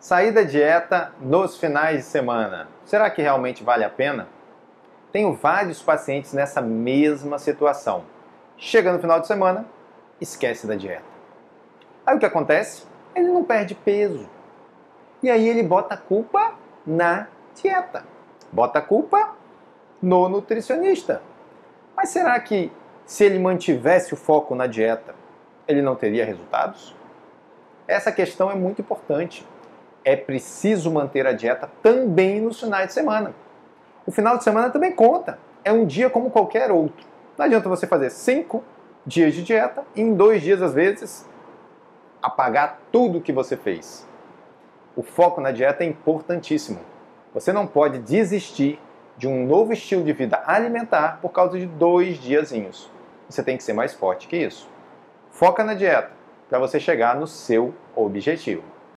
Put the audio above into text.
Sair da dieta nos finais de semana. Será que realmente vale a pena? Tenho vários pacientes nessa mesma situação. Chega no final de semana, esquece da dieta. Aí o que acontece? Ele não perde peso. E aí ele bota a culpa na dieta. Bota a culpa no nutricionista. Mas será que se ele mantivesse o foco na dieta, ele não teria resultados? Essa questão é muito importante. É preciso manter a dieta também nos finais de semana. O final de semana também conta. É um dia como qualquer outro. Não adianta você fazer cinco dias de dieta e em dois dias, às vezes, apagar tudo que você fez. O foco na dieta é importantíssimo. Você não pode desistir de um novo estilo de vida alimentar por causa de dois diazinhos. Você tem que ser mais forte que isso. Foca na dieta para você chegar no seu objetivo.